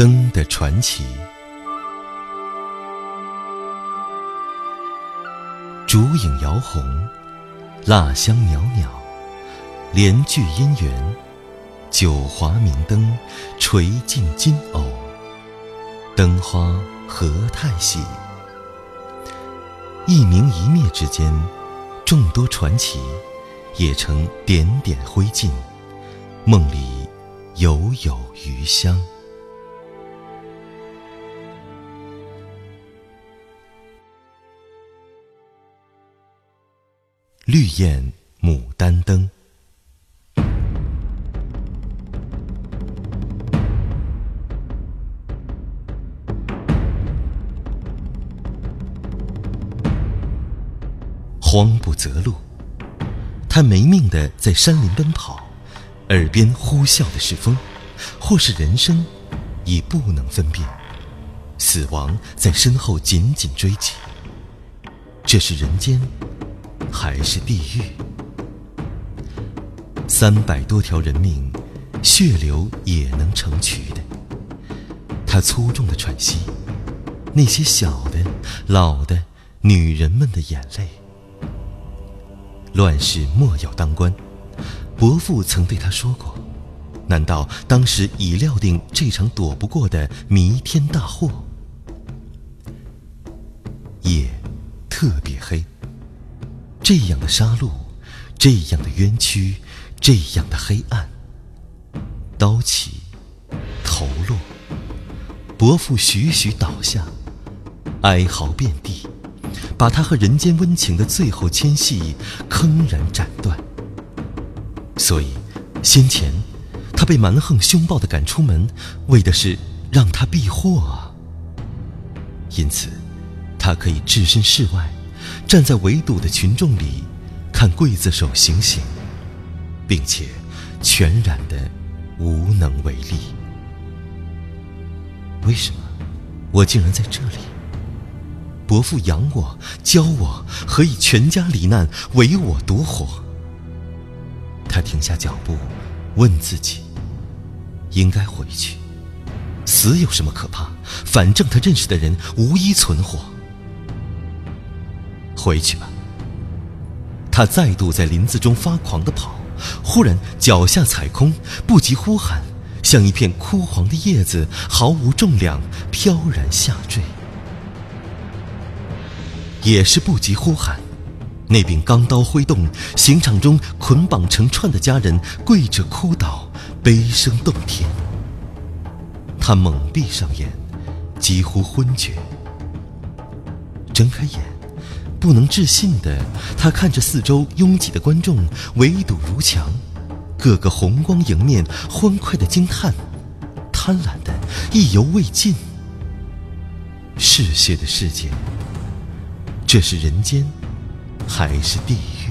灯的传奇。烛影摇红，蜡香袅袅，帘炬姻缘，九华明灯垂尽金藕，灯花何太喜。一明一灭之间，众多传奇也成点点灰烬，梦里犹有余香。绿焰牡丹灯，慌不择路，他没命的在山林奔跑，耳边呼啸的是风，或是人生，已不能分辨，死亡在身后紧紧追击。这是人间。还是地狱？三百多条人命，血流也能成渠的。他粗重的喘息，那些小的、老的女人们的眼泪。乱世莫要当官，伯父曾对他说过。难道当时已料定这场躲不过的弥天大祸？夜特别黑。这样的杀戮，这样的冤屈，这样的黑暗。刀起，头落，伯父徐徐倒下，哀嚎遍地，把他和人间温情的最后牵系铿然斩断。所以，先前他被蛮横凶暴的赶出门，为的是让他避祸啊。因此，他可以置身事外。站在围堵的群众里，看刽子手行刑，并且全然的无能为力。为什么我竟然在这里？伯父养我、教我，何以全家罹难，唯我独活？他停下脚步，问自己：应该回去。死有什么可怕？反正他认识的人无一存活。回去吧。他再度在林子中发狂地跑，忽然脚下踩空，不及呼喊，像一片枯黄的叶子，毫无重量，飘然下坠。也是不及呼喊，那柄钢刀挥动，刑场中捆绑成串的家人跪着哭倒，悲声动天。他猛闭上眼，几乎昏厥，睁开眼。不能置信的，他看着四周拥挤的观众，围堵如墙，个个红光迎面，欢快的惊叹，贪婪的意犹未尽。嗜血的世界，这是人间，还是地狱？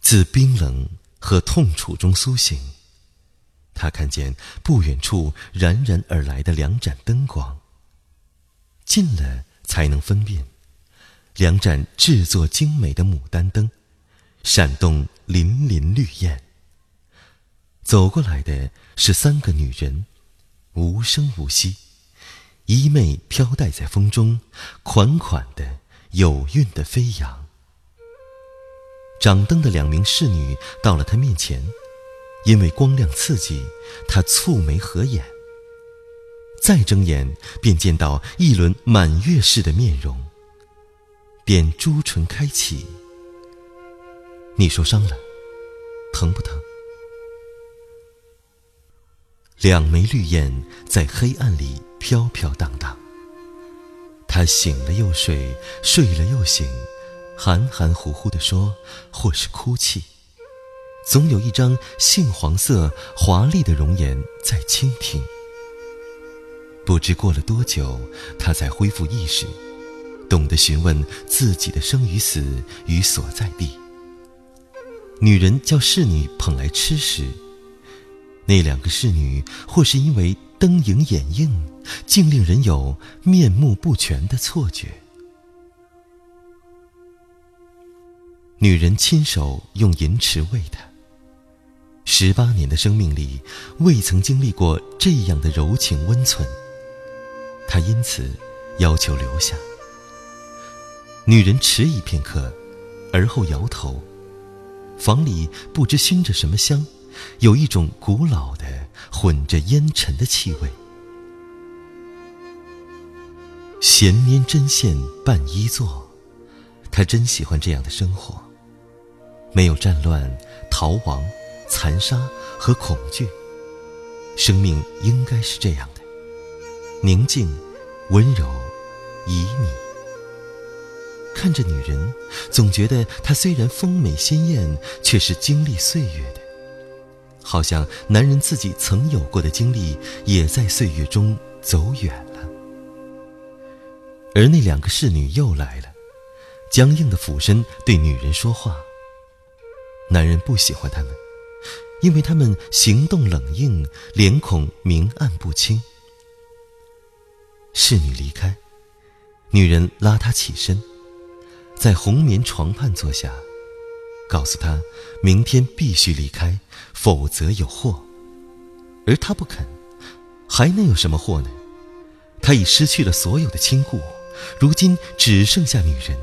自冰冷和痛楚中苏醒。他看见不远处冉冉而来的两盏灯光。近了才能分辨，两盏制作精美的牡丹灯，闪动粼粼绿焰。走过来的是三个女人，无声无息，衣袂飘带在风中，款款的、有韵的飞扬。掌灯的两名侍女到了他面前。因为光亮刺激，他蹙眉合眼。再睁眼，便见到一轮满月似的面容。点朱唇开启。你受伤了，疼不疼？两枚绿焰在黑暗里飘飘荡荡。他醒了又睡，睡了又醒，含含糊糊地说，或是哭泣。总有一张杏黄色华丽的容颜在倾听。不知过了多久，他才恢复意识，懂得询问自己的生与死与所在地。女人叫侍女捧来吃时，那两个侍女或是因为灯影掩映，竟令人有面目不全的错觉。女人亲手用银匙喂他。十八年的生命里，未曾经历过这样的柔情温存。他因此要求留下。女人迟疑片刻，而后摇头。房里不知熏着什么香，有一种古老的、混着烟尘的气味。闲拈针线伴衣坐，他真喜欢这样的生活。没有战乱、逃亡、残杀和恐惧，生命应该是这样的：宁静、温柔、旖旎。看着女人，总觉得她虽然丰美鲜艳，却是经历岁月的，好像男人自己曾有过的经历，也在岁月中走远了。而那两个侍女又来了，僵硬的俯身对女人说话。男人不喜欢他们，因为他们行动冷硬，脸孔明暗不清。侍女离开，女人拉他起身，在红棉床畔坐下，告诉他明天必须离开，否则有祸。而他不肯，还能有什么祸呢？他已失去了所有的亲故，如今只剩下女人。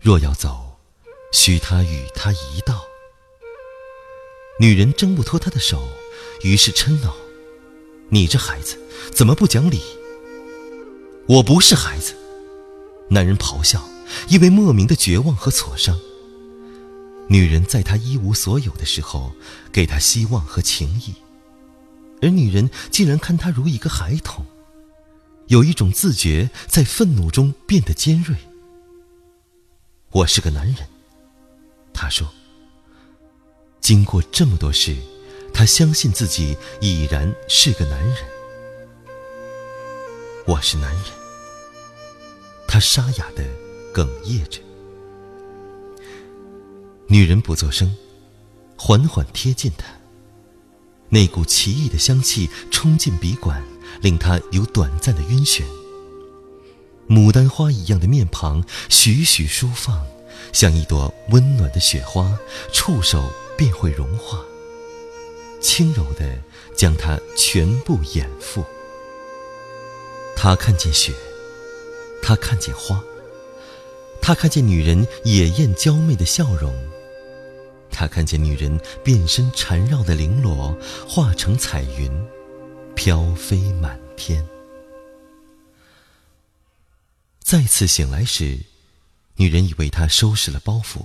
若要走。许他与他一道。女人挣不脱他的手，于是嗔恼：“你这孩子怎么不讲理？”我不是孩子，男人咆哮，因为莫名的绝望和挫伤。女人在他一无所有的时候，给他希望和情谊，而女人竟然看他如一个孩童，有一种自觉在愤怒中变得尖锐。我是个男人。他说：“经过这么多事，他相信自己已然是个男人。我是男人。”他沙哑的哽咽着。女人不作声，缓缓贴近他。那股奇异的香气冲进鼻管，令他有短暂的晕眩。牡丹花一样的面庞徐徐舒放。像一朵温暖的雪花，触手便会融化，轻柔地将它全部掩覆。他看见雪，他看见花，他看见女人野艳娇媚的笑容，他看见女人遍身缠绕的绫罗化成彩云，飘飞满天。再次醒来时。女人已为他收拾了包袱，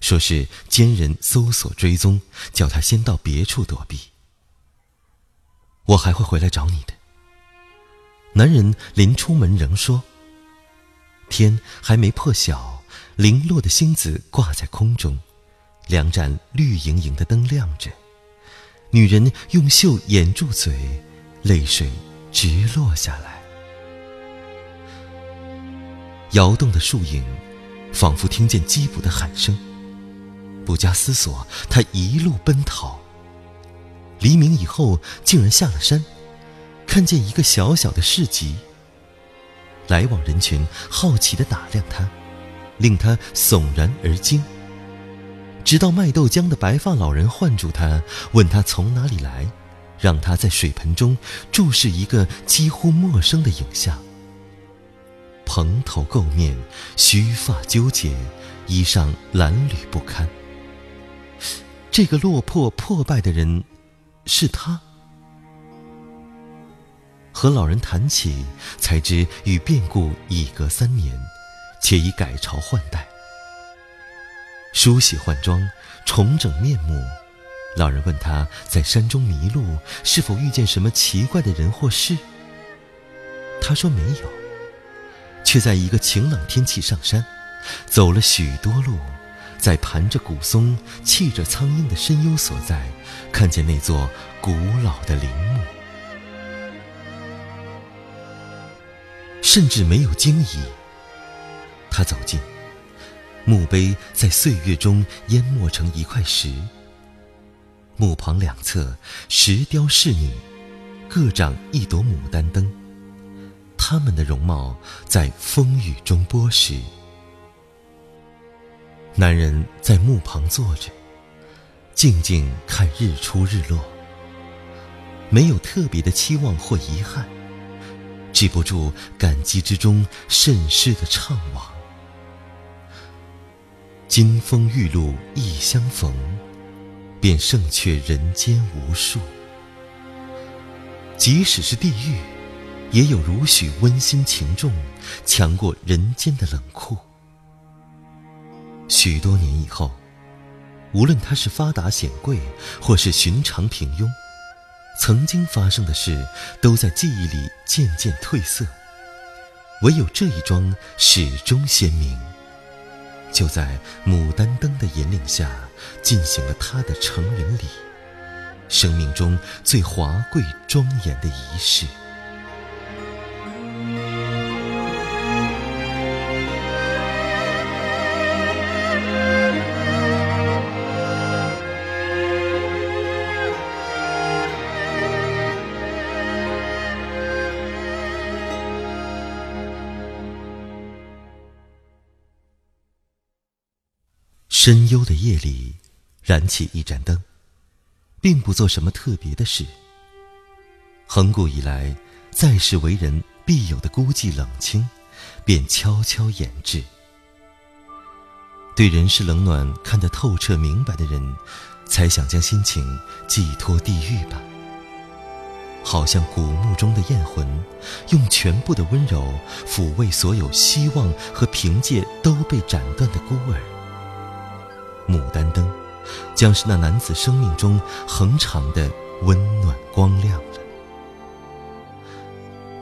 说是奸人搜索追踪，叫他先到别处躲避。我还会回来找你的。男人临出门仍说。天还没破晓，零落的星子挂在空中，两盏绿莹莹的灯亮着。女人用袖掩住嘴，泪水直落下来。摇动的树影。仿佛听见缉捕的喊声，不加思索，他一路奔逃。黎明以后，竟然下了山，看见一个小小的市集。来往人群好奇地打量他，令他悚然而惊。直到卖豆浆的白发老人唤住他，问他从哪里来，让他在水盆中注视一个几乎陌生的影像。蓬头垢面，须发纠结，衣裳褴褛不堪。这个落魄破败的人，是他。和老人谈起，才知与变故已隔三年，且已改朝换代。梳洗换装，重整面目。老人问他在山中迷路，是否遇见什么奇怪的人或事？他说没有。却在一个晴朗天气上山，走了许多路，在盘着古松、砌着苍鹰的深幽所在，看见那座古老的陵墓，甚至没有惊疑。他走近，墓碑在岁月中淹没成一块石，墓旁两侧石雕侍女，各掌一朵牡丹灯。他们的容貌在风雨中剥蚀。男人在墓旁坐着，静静看日出日落，没有特别的期望或遗憾，止不住感激之中甚是的怅惘。金风玉露一相逢，便胜却人间无数。即使是地狱，也有如许温馨情重，强过人间的冷酷。许多年以后，无论他是发达显贵，或是寻常平庸，曾经发生的事都在记忆里渐渐褪色，唯有这一桩始终鲜明。就在牡丹灯的引领下，进行了他的成人礼，生命中最华贵庄严的仪式。深幽的夜里，燃起一盏灯，并不做什么特别的事。恒古以来，在世为人必有的孤寂冷清，便悄悄掩至。对人世冷暖看得透彻明白的人，才想将心情寄托地狱吧。好像古墓中的艳魂，用全部的温柔抚慰所有希望和凭借都被斩断的孤儿。牡丹灯，将是那男子生命中恒长的温暖光亮了。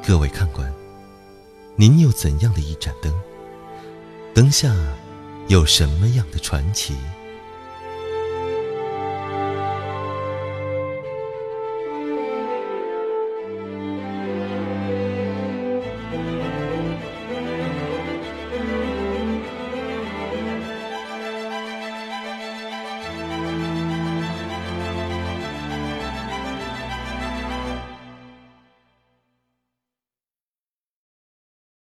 各位看官，您有怎样的一盏灯？灯下有什么样的传奇？